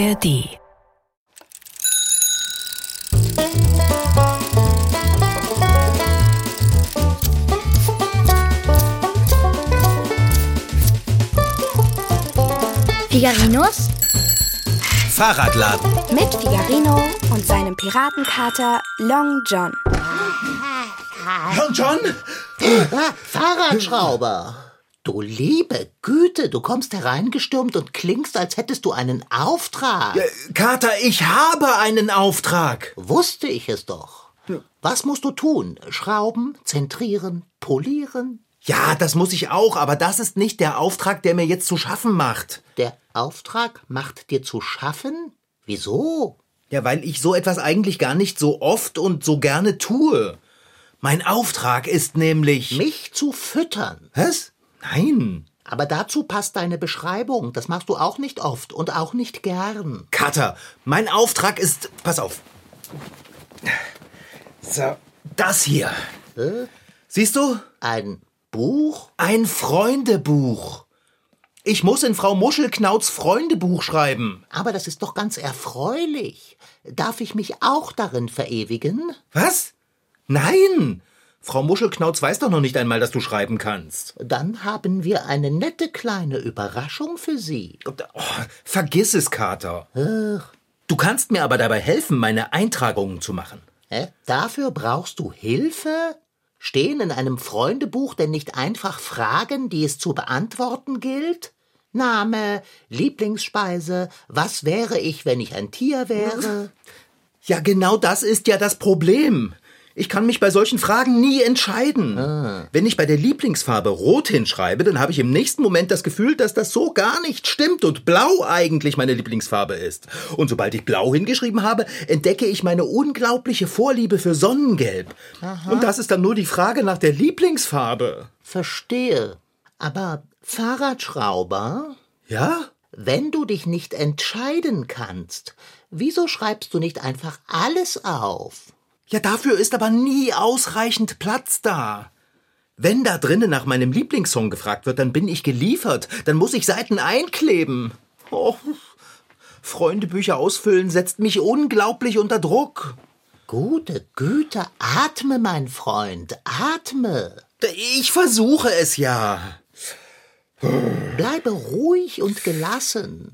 ARD. Figarinos Fahrradladen. mit Figarino und seinem Piratenkater Long John. Long John? Ah, Fahrradschrauber. Du liebe Güte, du kommst hereingestürmt und klingst, als hättest du einen Auftrag. Äh, Kater, ich habe einen Auftrag. Wusste ich es doch. Was musst du tun? Schrauben, zentrieren, polieren? Ja, das muss ich auch, aber das ist nicht der Auftrag, der mir jetzt zu schaffen macht. Der Auftrag macht dir zu schaffen? Wieso? Ja, weil ich so etwas eigentlich gar nicht so oft und so gerne tue. Mein Auftrag ist nämlich. Mich zu füttern. Was? Nein. Aber dazu passt deine Beschreibung. Das machst du auch nicht oft und auch nicht gern. Kater, mein Auftrag ist. Pass auf. So, das hier. Äh? Siehst du? Ein Buch? Ein Freundebuch. Ich muss in Frau Muschelknauts Freundebuch schreiben. Aber das ist doch ganz erfreulich. Darf ich mich auch darin verewigen? Was? Nein! Frau Muschelknauz weiß doch noch nicht einmal, dass du schreiben kannst. Dann haben wir eine nette kleine Überraschung für Sie. Oh, vergiss es, Kater. Du kannst mir aber dabei helfen, meine Eintragungen zu machen. Hä? Dafür brauchst du Hilfe? Stehen in einem Freundebuch denn nicht einfach Fragen, die es zu beantworten gilt? Name, Lieblingsspeise, was wäre ich, wenn ich ein Tier wäre? Ja, genau das ist ja das Problem. Ich kann mich bei solchen Fragen nie entscheiden. Wenn ich bei der Lieblingsfarbe Rot hinschreibe, dann habe ich im nächsten Moment das Gefühl, dass das so gar nicht stimmt und Blau eigentlich meine Lieblingsfarbe ist. Und sobald ich Blau hingeschrieben habe, entdecke ich meine unglaubliche Vorliebe für Sonnengelb. Und das ist dann nur die Frage nach der Lieblingsfarbe. Verstehe. Aber Fahrradschrauber, Ja? wenn du dich nicht entscheiden kannst, wieso schreibst du nicht einfach alles auf? Ja, dafür ist aber nie ausreichend Platz da. Wenn da drinnen nach meinem Lieblingssong gefragt wird, dann bin ich geliefert. Dann muss ich Seiten einkleben. Oh, Freundebücher ausfüllen setzt mich unglaublich unter Druck. Gute Güte, atme, mein Freund, atme. Ich versuche es ja. Bleibe ruhig und gelassen.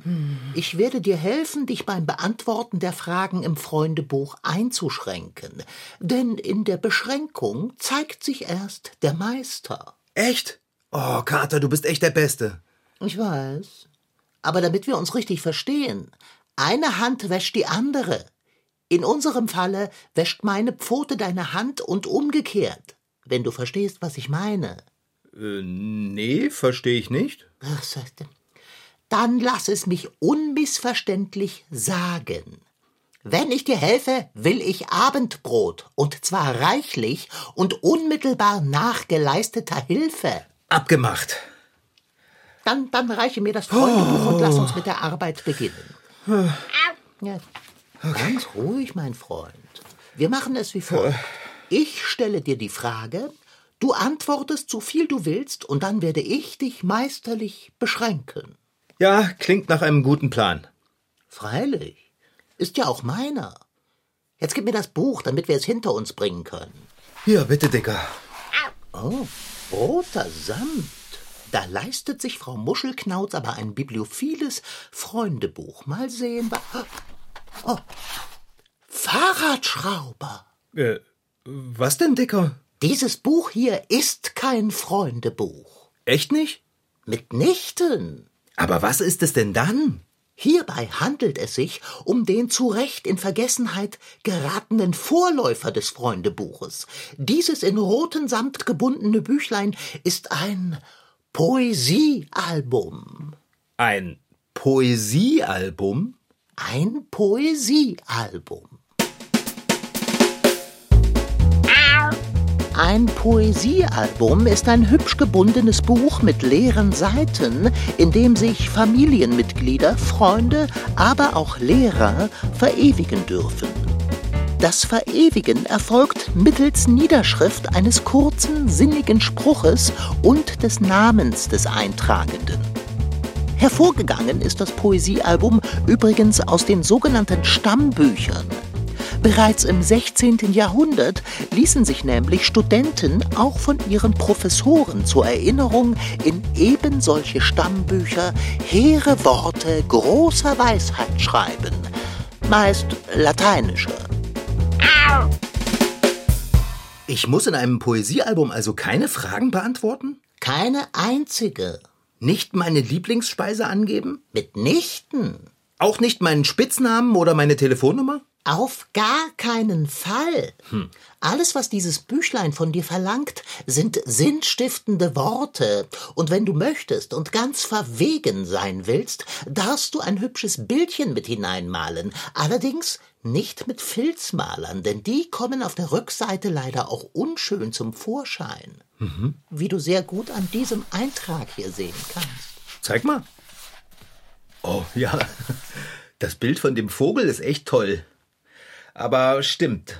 Ich werde dir helfen, dich beim Beantworten der Fragen im Freundebuch einzuschränken. Denn in der Beschränkung zeigt sich erst der Meister. Echt? Oh, Kater, du bist echt der Beste. Ich weiß. Aber damit wir uns richtig verstehen, eine Hand wäscht die andere. In unserem Falle wäscht meine Pfote deine Hand und umgekehrt. Wenn du verstehst, was ich meine. Äh, nee, verstehe ich nicht. Ach, sagte. Dann lass es mich unmissverständlich sagen. Wenn ich dir helfe, will ich Abendbrot, und zwar reichlich und unmittelbar nach geleisteter Hilfe. Abgemacht. Dann, dann reiche mir das Freundebuch und lass uns mit der Arbeit beginnen. Ja, ganz ruhig, mein Freund. Wir machen es wie folgt. Ich stelle dir die Frage, du antwortest so viel du willst, und dann werde ich dich meisterlich beschränken. Ja, klingt nach einem guten Plan. Freilich. Ist ja auch meiner. Jetzt gib mir das Buch, damit wir es hinter uns bringen können. Hier, bitte, Dicker. Oh, roter Samt. Da leistet sich Frau Muschelknauz aber ein bibliophiles Freundebuch. Mal sehen, was. Oh, Fahrradschrauber. Äh, was denn, Dicker? Dieses Buch hier ist kein Freundebuch. Echt nicht? Mitnichten. Aber was ist es denn dann? Hierbei handelt es sich um den zu Recht in Vergessenheit geratenen Vorläufer des Freundebuches. Dieses in roten Samt gebundene Büchlein ist ein Poesiealbum. Ein Poesiealbum? Ein Poesiealbum. Ein Poesiealbum ist ein hübsch gebundenes Buch mit leeren Seiten, in dem sich Familienmitglieder, Freunde, aber auch Lehrer verewigen dürfen. Das Verewigen erfolgt mittels Niederschrift eines kurzen, sinnigen Spruches und des Namens des Eintragenden. Hervorgegangen ist das Poesiealbum übrigens aus den sogenannten Stammbüchern. Bereits im 16. Jahrhundert ließen sich nämlich Studenten auch von ihren Professoren zur Erinnerung in eben solche Stammbücher hehre Worte großer Weisheit schreiben, meist lateinische. Ich muss in einem Poesiealbum also keine Fragen beantworten? Keine einzige. Nicht meine Lieblingsspeise angeben? Mitnichten. Auch nicht meinen Spitznamen oder meine Telefonnummer? Auf gar keinen Fall. Hm. Alles, was dieses Büchlein von dir verlangt, sind sinnstiftende Worte. Und wenn du möchtest und ganz verwegen sein willst, darfst du ein hübsches Bildchen mit hineinmalen. Allerdings nicht mit Filzmalern, denn die kommen auf der Rückseite leider auch unschön zum Vorschein. Mhm. Wie du sehr gut an diesem Eintrag hier sehen kannst. Zeig mal. Oh ja, das Bild von dem Vogel ist echt toll. Aber stimmt.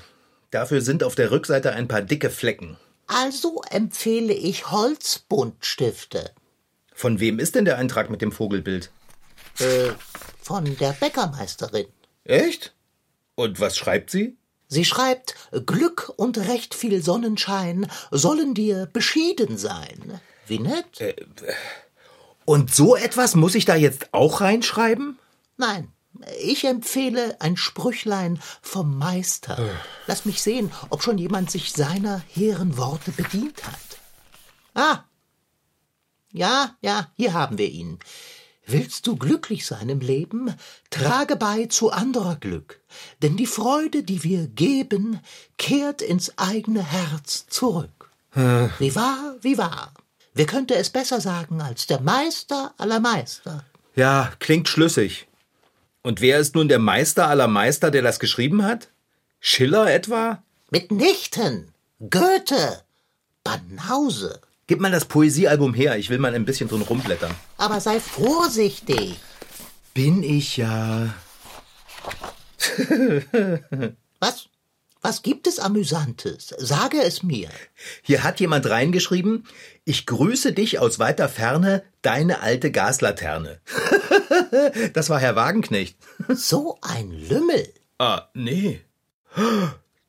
Dafür sind auf der Rückseite ein paar dicke Flecken. Also empfehle ich Holzbuntstifte. Von wem ist denn der Eintrag mit dem Vogelbild? Äh, von der Bäckermeisterin. Echt? Und was schreibt sie? Sie schreibt, Glück und recht viel Sonnenschein sollen dir beschieden sein. Wie nett? Äh, und so etwas muss ich da jetzt auch reinschreiben? Nein, ich empfehle ein Sprüchlein vom Meister. Lass mich sehen, ob schon jemand sich seiner hehren Worte bedient hat. Ah. Ja, ja, hier haben wir ihn. Willst du glücklich sein im Leben, trage bei zu anderer Glück, denn die Freude, die wir geben, kehrt ins eigene Herz zurück. Äh. Wie wahr, wie wahr. Wer könnte es besser sagen als der Meister aller Meister? Ja, klingt schlüssig. Und wer ist nun der Meister aller Meister, der das geschrieben hat? Schiller etwa? Mitnichten. Goethe. Banause. Gib mal das Poesiealbum her, ich will mal ein bisschen drin rumblättern. Aber sei vorsichtig. Bin ich ja. Was? Was gibt es Amüsantes? Sage es mir. Hier hat jemand reingeschrieben, ich grüße dich aus weiter Ferne, deine alte Gaslaterne. das war Herr Wagenknecht. so ein Lümmel. Ah, nee.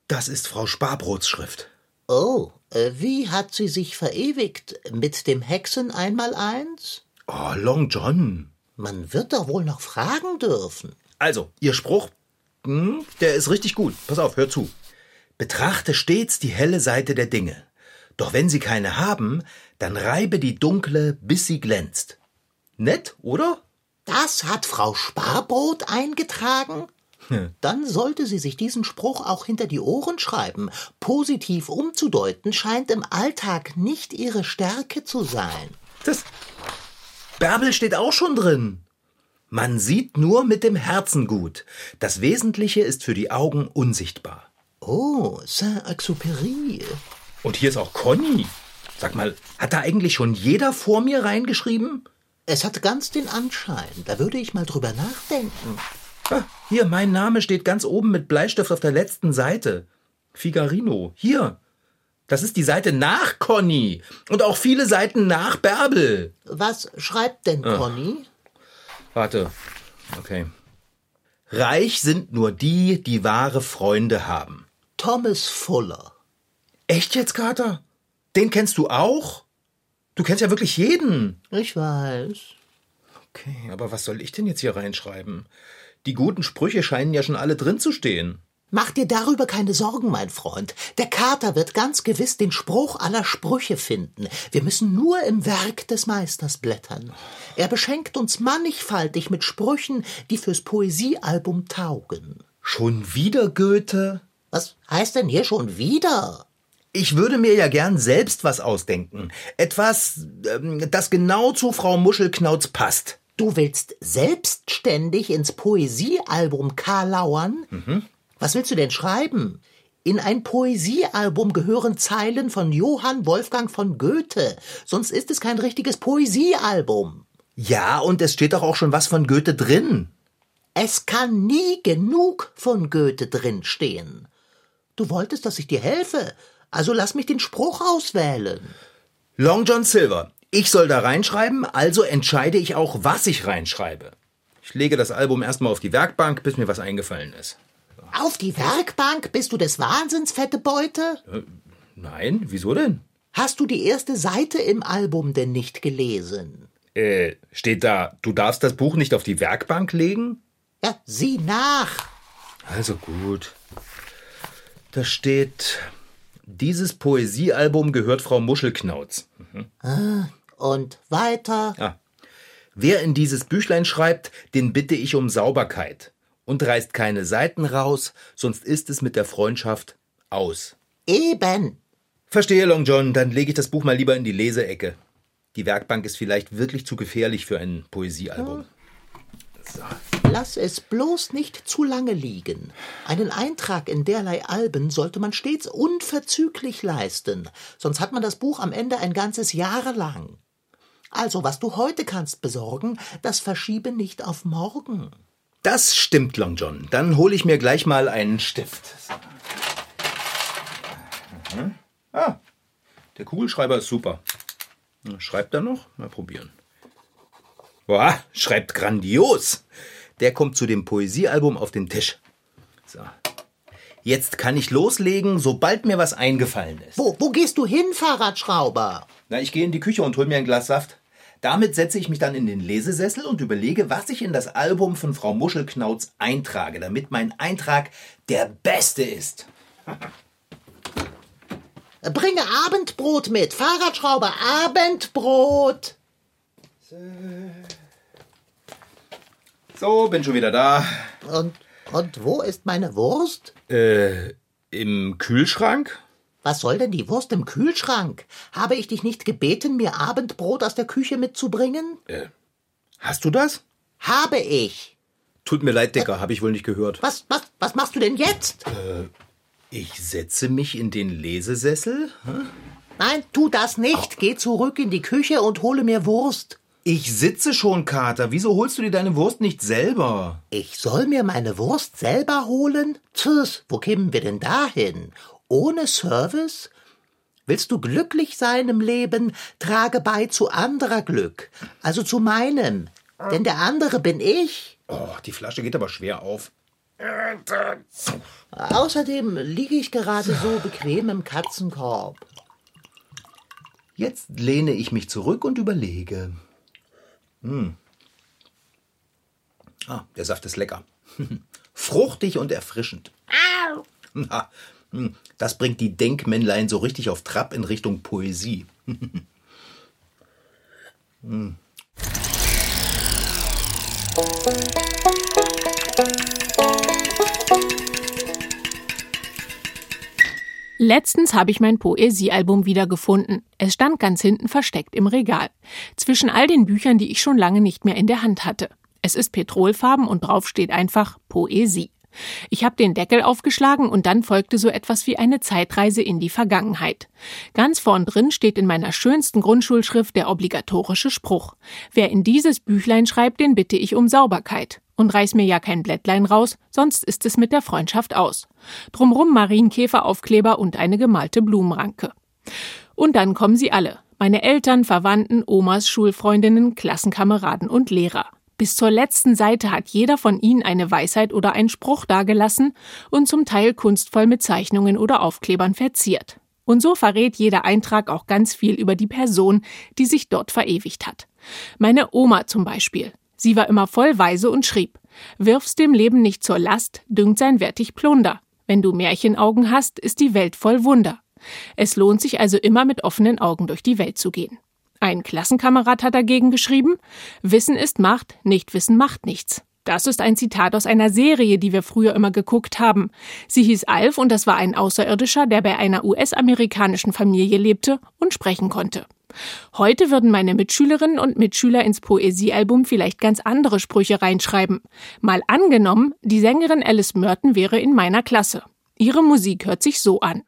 Das ist Frau Sparbrots Schrift. Oh, äh, wie hat sie sich verewigt? Mit dem Hexen einmal eins? Oh, Long John. Man wird doch wohl noch fragen dürfen. Also, Ihr Spruch, hm, der ist richtig gut. Pass auf, hör zu. Betrachte stets die helle Seite der Dinge. Doch wenn sie keine haben, dann reibe die dunkle, bis sie glänzt. Nett, oder? Das hat Frau Sparbrot eingetragen? Hm. Dann sollte sie sich diesen Spruch auch hinter die Ohren schreiben. Positiv umzudeuten scheint im Alltag nicht ihre Stärke zu sein. Das Bärbel steht auch schon drin. Man sieht nur mit dem Herzen gut. Das Wesentliche ist für die Augen unsichtbar. Oh, Saint-Exupéry. Und hier ist auch Conny. Sag mal, hat da eigentlich schon jeder vor mir reingeschrieben? Es hat ganz den Anschein. Da würde ich mal drüber nachdenken. Ah, hier, mein Name steht ganz oben mit Bleistift auf der letzten Seite. Figarino. Hier. Das ist die Seite nach Conny. Und auch viele Seiten nach Bärbel. Was schreibt denn ah. Conny? Warte. Okay. Reich sind nur die, die wahre Freunde haben. Thomas Fuller. Echt jetzt, Kater? Den kennst du auch? Du kennst ja wirklich jeden. Ich weiß. Okay, aber was soll ich denn jetzt hier reinschreiben? Die guten Sprüche scheinen ja schon alle drin zu stehen. Mach dir darüber keine Sorgen, mein Freund. Der Kater wird ganz gewiss den Spruch aller Sprüche finden. Wir müssen nur im Werk des Meisters blättern. Er beschenkt uns mannigfaltig mit Sprüchen, die fürs Poesiealbum taugen. Schon wieder Goethe? Was heißt denn hier schon wieder? Ich würde mir ja gern selbst was ausdenken. Etwas, ähm, das genau zu Frau Muschelknauz passt. Du willst selbstständig ins Poesiealbum karlauern? Mhm. Was willst du denn schreiben? In ein Poesiealbum gehören Zeilen von Johann Wolfgang von Goethe, sonst ist es kein richtiges Poesiealbum. Ja, und es steht doch auch schon was von Goethe drin. Es kann nie genug von Goethe drinstehen. Du wolltest, dass ich dir helfe, also lass mich den Spruch auswählen. Long John Silver, Ich soll da reinschreiben, also entscheide ich auch, was ich reinschreibe. Ich lege das Album erstmal auf die Werkbank, bis mir was eingefallen ist. Auf die Werkbank? Bist du des Wahnsinns, fette Beute? Äh, nein, wieso denn? Hast du die erste Seite im Album denn nicht gelesen? Äh, steht da, du darfst das Buch nicht auf die Werkbank legen? Ja, sieh nach. Also gut. Da steht, dieses Poesiealbum gehört Frau Muschelknauz. Mhm. Ah, und weiter? Ah. Wer in dieses Büchlein schreibt, den bitte ich um Sauberkeit und reißt keine Seiten raus, sonst ist es mit der Freundschaft aus. Eben. Verstehe, Long John, dann lege ich das Buch mal lieber in die Leseecke. Die Werkbank ist vielleicht wirklich zu gefährlich für ein Poesiealbum. So. Lass es bloß nicht zu lange liegen. Einen Eintrag in derlei Alben sollte man stets unverzüglich leisten, sonst hat man das Buch am Ende ein ganzes Jahr lang. Also, was du heute kannst besorgen, das verschiebe nicht auf morgen. Das stimmt, Long John. Dann hole ich mir gleich mal einen Stift. Mhm. Ah, der Kugelschreiber ist super. Schreibt er noch? Mal probieren. Boah, schreibt grandios. Der kommt zu dem Poesiealbum auf den Tisch. So. Jetzt kann ich loslegen, sobald mir was eingefallen ist. Wo, wo gehst du hin, Fahrradschrauber? Na, ich gehe in die Küche und hol mir ein Glas Saft. Damit setze ich mich dann in den Lesesessel und überlege, was ich in das Album von Frau Muschelknauz eintrage, damit mein Eintrag der beste ist. Bringe Abendbrot mit, Fahrradschrauber, Abendbrot. So, bin schon wieder da. Und, und wo ist meine Wurst? Äh, im Kühlschrank? Was soll denn die Wurst im Kühlschrank? Habe ich dich nicht gebeten, mir Abendbrot aus der Küche mitzubringen? Äh, hast du das? Habe ich. Tut mir leid, Dicker, habe ich wohl nicht gehört. Was, was, was machst du denn jetzt? Äh, ich setze mich in den Lesesessel? Hm? Nein, tu das nicht. Geh zurück in die Küche und hole mir Wurst. Ich sitze schon, Kater. Wieso holst du dir deine Wurst nicht selber? Ich soll mir meine Wurst selber holen? Tschüss, wo kämen wir denn dahin? Ohne Service? Willst du glücklich sein im Leben? Trage bei zu anderer Glück. Also zu meinem. Denn der andere bin ich. Oh, die Flasche geht aber schwer auf. Außerdem liege ich gerade so bequem im Katzenkorb. Jetzt lehne ich mich zurück und überlege. Hm. Ah, der Saft ist lecker. Fruchtig und erfrischend. Hm, das bringt die Denkmännlein so richtig auf Trab in Richtung Poesie. hm. Letztens habe ich mein Poesiealbum wiedergefunden. Es stand ganz hinten versteckt im Regal. Zwischen all den Büchern, die ich schon lange nicht mehr in der Hand hatte. Es ist petrolfarben und drauf steht einfach Poesie. Ich habe den Deckel aufgeschlagen und dann folgte so etwas wie eine Zeitreise in die Vergangenheit. Ganz vorn drin steht in meiner schönsten Grundschulschrift der obligatorische Spruch. Wer in dieses Büchlein schreibt, den bitte ich um Sauberkeit und reiß mir ja kein Blättlein raus, sonst ist es mit der Freundschaft aus. Drumrum Marienkäferaufkleber und eine gemalte Blumenranke. Und dann kommen sie alle. Meine Eltern, Verwandten, Omas, Schulfreundinnen, Klassenkameraden und Lehrer. Bis zur letzten Seite hat jeder von ihnen eine Weisheit oder einen Spruch dargelassen und zum Teil kunstvoll mit Zeichnungen oder Aufklebern verziert. Und so verrät jeder Eintrag auch ganz viel über die Person, die sich dort verewigt hat. Meine Oma zum Beispiel. Sie war immer voll weise und schrieb, wirf's dem Leben nicht zur Last, düngt sein wertig Plunder. Wenn du Märchenaugen hast, ist die Welt voll Wunder. Es lohnt sich also immer mit offenen Augen durch die Welt zu gehen. Ein Klassenkamerad hat dagegen geschrieben, Wissen ist Macht, Nichtwissen macht nichts. Das ist ein Zitat aus einer Serie, die wir früher immer geguckt haben. Sie hieß Alf und das war ein Außerirdischer, der bei einer US-amerikanischen Familie lebte und sprechen konnte. Heute würden meine Mitschülerinnen und Mitschüler ins Poesiealbum vielleicht ganz andere Sprüche reinschreiben. Mal angenommen, die Sängerin Alice Merton wäre in meiner Klasse. Ihre Musik hört sich so an.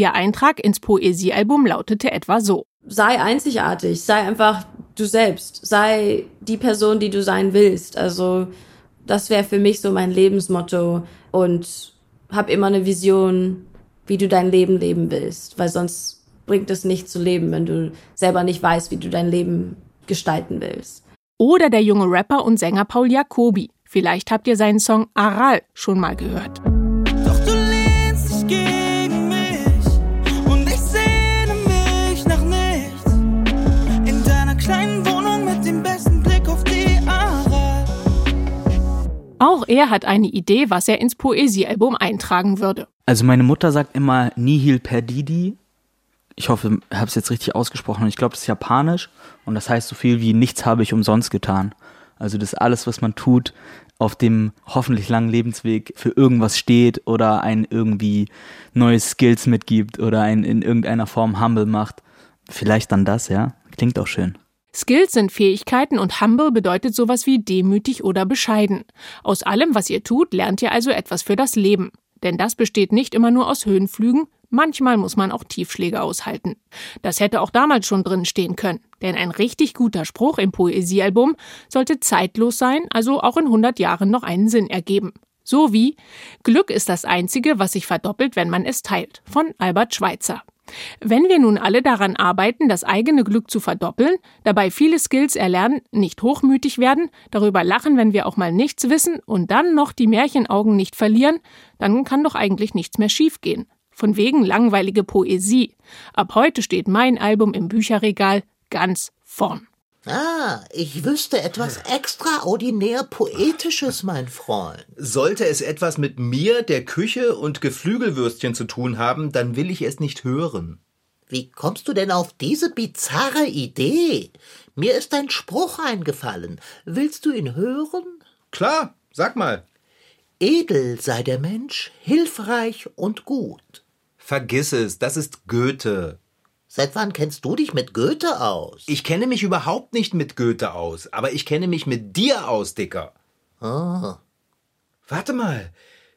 Ihr Eintrag ins Poesiealbum lautete etwa so. Sei einzigartig, sei einfach du selbst, sei die Person, die du sein willst. Also das wäre für mich so mein Lebensmotto und hab immer eine Vision, wie du dein Leben leben willst, weil sonst bringt es nicht zu leben, wenn du selber nicht weißt, wie du dein Leben gestalten willst. Oder der junge Rapper und Sänger Paul Jacobi. Vielleicht habt ihr seinen Song Aral schon mal gehört. Doch du lehnst dich gegen Auch er hat eine Idee, was er ins Poesiealbum eintragen würde. Also meine Mutter sagt immer Nihil perdidi. Ich hoffe, ich habe es jetzt richtig ausgesprochen. Ich glaube, das ist japanisch und das heißt so viel wie nichts habe ich umsonst getan. Also dass alles, was man tut, auf dem hoffentlich langen Lebensweg für irgendwas steht oder ein irgendwie neue Skills mitgibt oder einen in irgendeiner Form humble macht. Vielleicht dann das, ja. Klingt auch schön. Skills sind Fähigkeiten und humble bedeutet sowas wie demütig oder bescheiden. Aus allem, was ihr tut, lernt ihr also etwas für das Leben. Denn das besteht nicht immer nur aus Höhenflügen, manchmal muss man auch Tiefschläge aushalten. Das hätte auch damals schon drin stehen können, denn ein richtig guter Spruch im Poesiealbum sollte zeitlos sein, also auch in 100 Jahren noch einen Sinn ergeben. So wie Glück ist das einzige, was sich verdoppelt, wenn man es teilt, von Albert Schweitzer. Wenn wir nun alle daran arbeiten, das eigene Glück zu verdoppeln, dabei viele Skills erlernen, nicht hochmütig werden, darüber lachen, wenn wir auch mal nichts wissen und dann noch die Märchenaugen nicht verlieren, dann kann doch eigentlich nichts mehr schiefgehen. Von wegen langweilige Poesie. Ab heute steht mein Album im Bücherregal ganz vorn. Ah, ich wüsste etwas extraordinär Poetisches, mein Freund. Sollte es etwas mit mir, der Küche und Geflügelwürstchen zu tun haben, dann will ich es nicht hören. Wie kommst du denn auf diese bizarre Idee? Mir ist ein Spruch eingefallen. Willst du ihn hören? Klar, sag mal. Edel sei der Mensch, hilfreich und gut. Vergiss es, das ist Goethe. Seit wann kennst du dich mit Goethe aus? Ich kenne mich überhaupt nicht mit Goethe aus, aber ich kenne mich mit dir aus, Dicker. Ah. Warte mal,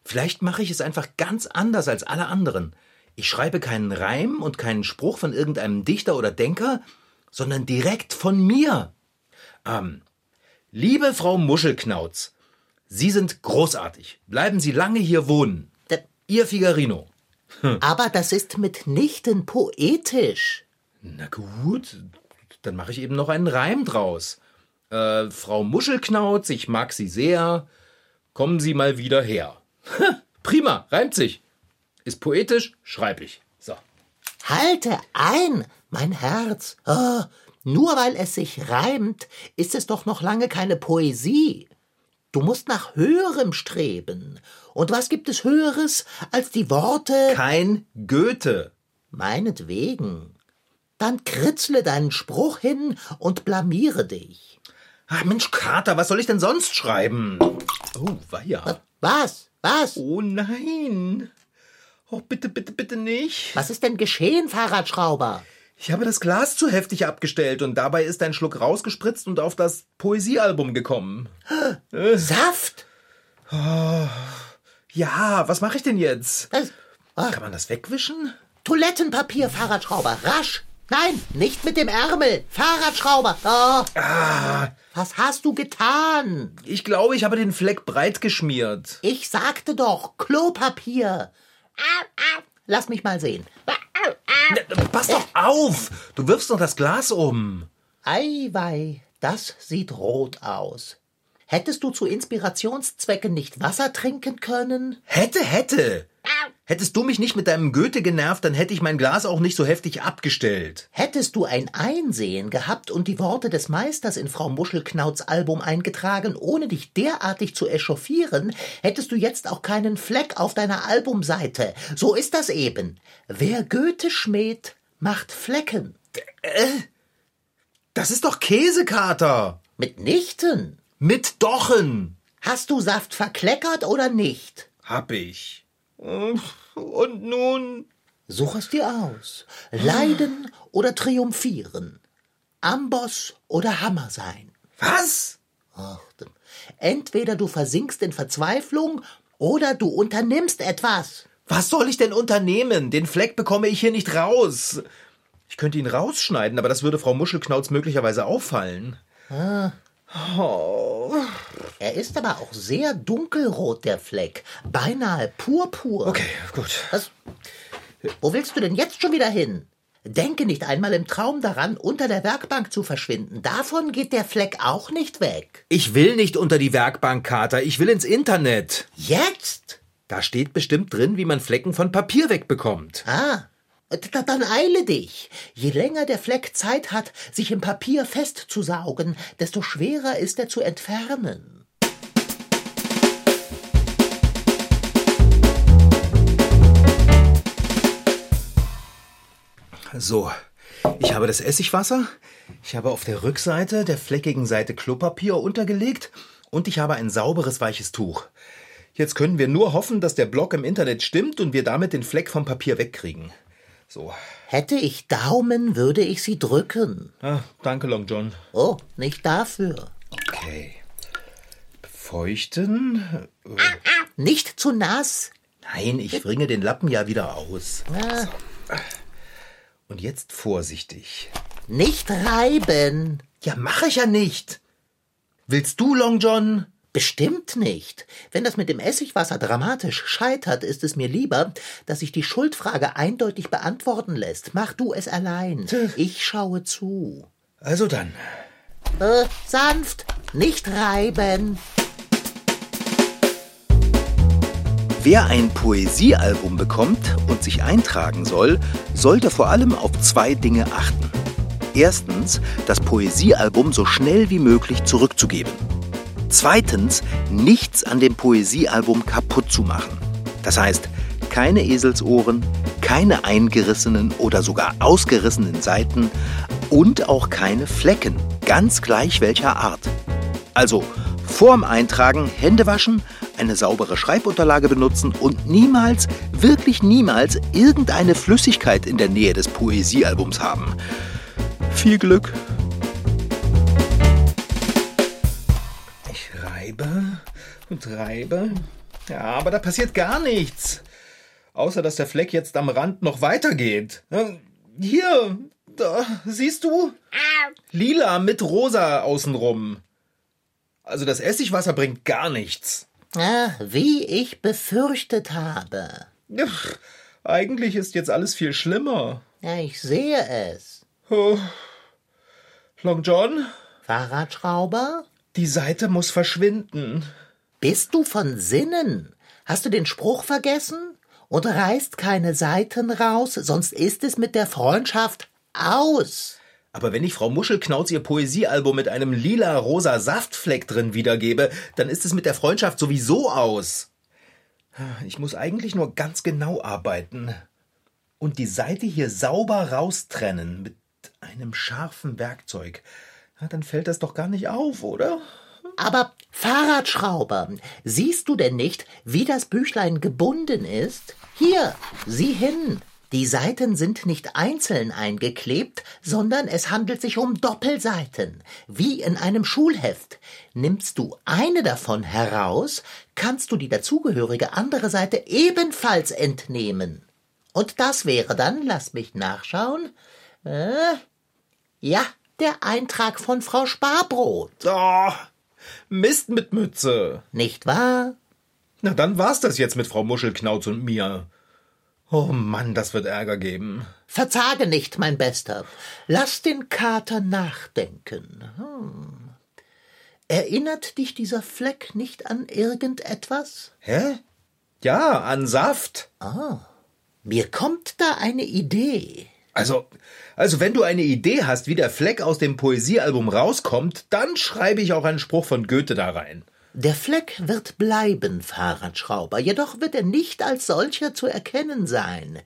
vielleicht mache ich es einfach ganz anders als alle anderen. Ich schreibe keinen Reim und keinen Spruch von irgendeinem Dichter oder Denker, sondern direkt von mir. Ähm, liebe Frau Muschelknauz, Sie sind großartig. Bleiben Sie lange hier wohnen. Ihr Figarino. Aber das ist mitnichten poetisch. Na gut, dann mache ich eben noch einen Reim draus. Äh, Frau Muschelknauz, ich mag Sie sehr. Kommen Sie mal wieder her. Prima, reimt sich. Ist poetisch, schreib ich. So. Halte ein, mein Herz. Ah, nur weil es sich reimt, ist es doch noch lange keine Poesie. Du musst nach Höherem streben. Und was gibt es Höheres als die Worte Kein Goethe. meinetwegen? Dann kritzle deinen Spruch hin und blamiere dich. Ach Mensch, Kater, was soll ich denn sonst schreiben? Oh, weia. Was? Was? Oh nein. Oh, bitte, bitte, bitte nicht. Was ist denn geschehen, Fahrradschrauber? Ich habe das Glas zu heftig abgestellt und dabei ist ein Schluck rausgespritzt und auf das Poesiealbum gekommen. Saft? Ja, was mache ich denn jetzt? Das, ah, Kann man das wegwischen? Toilettenpapier, Fahrradschrauber, rasch! Nein, nicht mit dem Ärmel! Fahrradschrauber! Oh. Was hast du getan? Ich glaube, ich habe den Fleck breit geschmiert. Ich sagte doch, Klopapier! Au, au. Lass mich mal sehen. Pass doch auf! Du wirfst doch das Glas um. Eiwei, das sieht rot aus. Hättest du zu Inspirationszwecken nicht Wasser trinken können? Hätte, hätte. Hättest du mich nicht mit deinem Goethe genervt, dann hätte ich mein Glas auch nicht so heftig abgestellt. Hättest du ein Einsehen gehabt und die Worte des Meisters in Frau Muschelknauts Album eingetragen, ohne dich derartig zu echauffieren, hättest du jetzt auch keinen Fleck auf deiner Albumseite. So ist das eben. Wer Goethe schmäht, macht Flecken. Das ist doch Käsekater. Mitnichten. Mit Dochen. Hast du Saft verkleckert oder nicht? Hab ich. Und nun? Such es dir aus. Leiden oder triumphieren. Amboss oder Hammer sein. Was? Ach, entweder du versinkst in Verzweiflung oder du unternimmst etwas. Was soll ich denn unternehmen? Den Fleck bekomme ich hier nicht raus. Ich könnte ihn rausschneiden, aber das würde Frau Muschelknauz möglicherweise auffallen. Er ist aber auch sehr dunkelrot, der Fleck. Beinahe purpur. Okay, gut. Was? Wo willst du denn jetzt schon wieder hin? Denke nicht einmal im Traum daran, unter der Werkbank zu verschwinden. Davon geht der Fleck auch nicht weg. Ich will nicht unter die Werkbank, Kater. Ich will ins Internet. Jetzt? Da steht bestimmt drin, wie man Flecken von Papier wegbekommt. Ah, dann eile dich. Je länger der Fleck Zeit hat, sich im Papier festzusaugen, desto schwerer ist er zu entfernen. So, ich habe das Essigwasser, ich habe auf der Rückseite der fleckigen Seite Klopapier untergelegt und ich habe ein sauberes weiches Tuch. Jetzt können wir nur hoffen, dass der Blog im Internet stimmt und wir damit den Fleck vom Papier wegkriegen. So. Hätte ich Daumen, würde ich sie drücken. Ah, danke, Long John. Oh, nicht dafür. Okay. Befeuchten? Nicht zu nass. Nein, ich bringe den Lappen ja wieder aus. Ah, Und jetzt vorsichtig. nicht reiben. Ja, mache ich ja nicht. Willst du, Long John? Bestimmt nicht. Wenn das mit dem Essigwasser dramatisch scheitert, ist es mir lieber, dass sich die Schuldfrage eindeutig beantworten lässt. Mach du es allein. Ich schaue zu. Also dann. Äh, sanft, nicht reiben. Wer ein Poesiealbum bekommt und sich eintragen soll, sollte vor allem auf zwei Dinge achten. Erstens, das Poesiealbum so schnell wie möglich zurückzugeben. Zweitens, nichts an dem Poesiealbum kaputt zu machen. Das heißt, keine Eselsohren, keine eingerissenen oder sogar ausgerissenen Seiten und auch keine Flecken, ganz gleich welcher Art. Also vorm Eintragen Hände waschen, eine saubere Schreibunterlage benutzen und niemals, wirklich niemals irgendeine Flüssigkeit in der Nähe des Poesiealbums haben. Viel Glück! Reibe und reibe. Ja, aber da passiert gar nichts. Außer dass der Fleck jetzt am Rand noch weitergeht. Hier, da, siehst du? Lila mit rosa außenrum. Also das Essigwasser bringt gar nichts. Ah, wie ich befürchtet habe. Ja, eigentlich ist jetzt alles viel schlimmer. Ja, ich sehe es. Oh. Long John, Fahrradschrauber? Die Seite muss verschwinden. Bist du von Sinnen? Hast du den Spruch vergessen? Und reißt keine Seiten raus, sonst ist es mit der Freundschaft aus. Aber wenn ich Frau Muschelknauz ihr Poesiealbum mit einem lila-rosa Saftfleck drin wiedergebe, dann ist es mit der Freundschaft sowieso aus. Ich muss eigentlich nur ganz genau arbeiten. Und die Seite hier sauber raustrennen mit einem scharfen Werkzeug. Ja, dann fällt das doch gar nicht auf, oder? Aber Fahrradschrauber, siehst du denn nicht, wie das Büchlein gebunden ist? Hier, sieh hin. Die Seiten sind nicht einzeln eingeklebt, sondern es handelt sich um Doppelseiten, wie in einem Schulheft. Nimmst du eine davon heraus, kannst du die dazugehörige andere Seite ebenfalls entnehmen. Und das wäre dann, lass mich nachschauen, äh, ja, der Eintrag von Frau Sparbrot. Oh, Mist mit Mütze. Nicht wahr? Na, dann war's das jetzt mit Frau Muschelknauz und mir. Oh Mann, das wird Ärger geben. Verzage nicht, mein Bester. Lass den Kater nachdenken. Hm. Erinnert dich dieser Fleck nicht an irgendetwas? Hä? Ja, an Saft. Mir kommt da eine Idee. Also, also wenn du eine Idee hast, wie der Fleck aus dem Poesiealbum rauskommt, dann schreibe ich auch einen Spruch von Goethe da rein. Der Fleck wird bleiben, Fahrradschrauber, jedoch wird er nicht als solcher zu erkennen sein.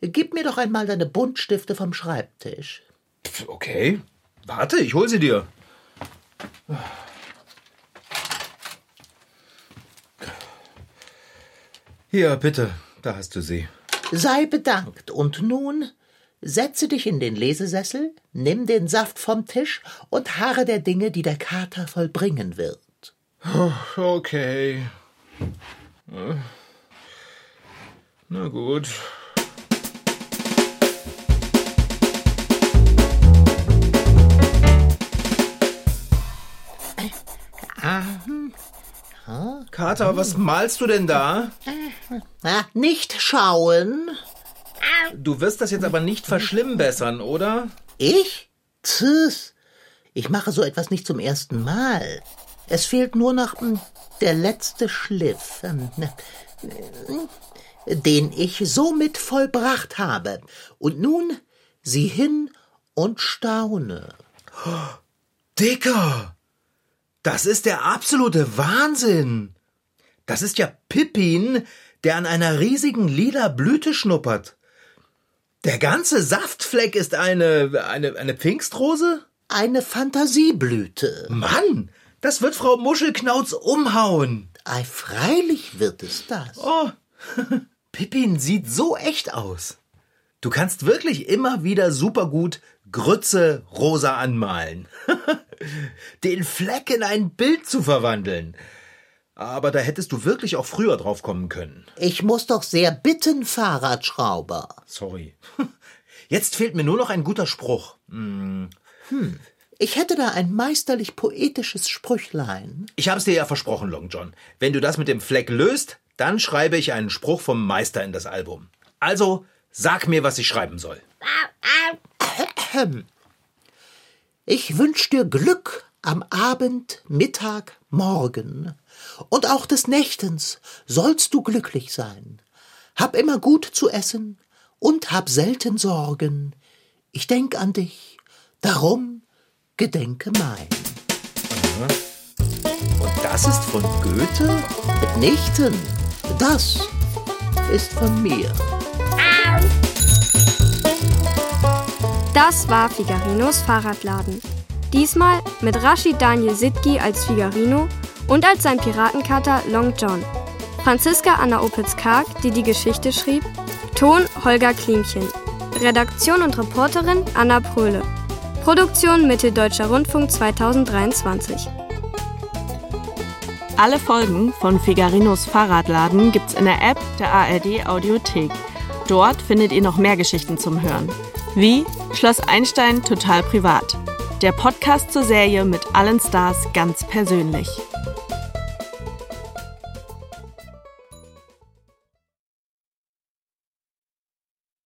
Gib mir doch einmal deine Buntstifte vom Schreibtisch. Pff, Okay. Warte, ich hol sie dir. Hier, bitte, da hast du sie. Sei bedankt. Und nun setze dich in den Lesesessel, nimm den Saft vom Tisch und harre der Dinge, die der Kater vollbringen wird. Okay. Na gut. Kater, was malst du denn da? Na, nicht schauen. Du wirst das jetzt aber nicht verschlimmbessern, oder? Ich? Tschüss. Ich mache so etwas nicht zum ersten Mal. Es fehlt nur noch hm, der letzte Schliff, ähm, äh, den ich somit vollbracht habe. Und nun sieh hin und staune. Dicker! Das ist der absolute Wahnsinn! Das ist ja Pippin, der an einer riesigen lila Blüte schnuppert. Der ganze Saftfleck ist eine, eine, eine Pfingstrose? Eine Fantasieblüte. Mann, das wird Frau Muschelknauz umhauen. Ei, freilich wird es das. Oh, Pippin sieht so echt aus. Du kannst wirklich immer wieder supergut Grütze rosa anmalen. Den Fleck in ein Bild zu verwandeln. Aber da hättest du wirklich auch früher drauf kommen können. Ich muss doch sehr bitten, Fahrradschrauber. Sorry. Jetzt fehlt mir nur noch ein guter Spruch. Hm. Ich hätte da ein meisterlich poetisches Sprüchlein. Ich hab's dir ja versprochen, Long John. Wenn du das mit dem Fleck löst, dann schreibe ich einen Spruch vom Meister in das Album. Also, sag mir, was ich schreiben soll. Ich wünsch dir Glück am Abend, Mittag, Morgen. Und auch des Nächtens sollst du glücklich sein. Hab immer gut zu essen und hab selten Sorgen. Ich denk an dich, darum gedenke mein. Und das ist von Goethe? Mitnichten, das ist von mir. Das war Figarinos Fahrradladen. Diesmal mit Rashid Daniel Sitki als Figarino und als sein Piratenkater Long John. Franziska Anna Opitz-Karg, die die Geschichte schrieb. Ton Holger Klimchen. Redaktion und Reporterin Anna Pröhle. Produktion Mitteldeutscher Rundfunk 2023. Alle Folgen von Figarinos Fahrradladen gibt's in der App der ARD Audiothek. Dort findet ihr noch mehr Geschichten zum Hören. Wie Schloss Einstein total privat. Der Podcast zur Serie mit allen Stars ganz persönlich.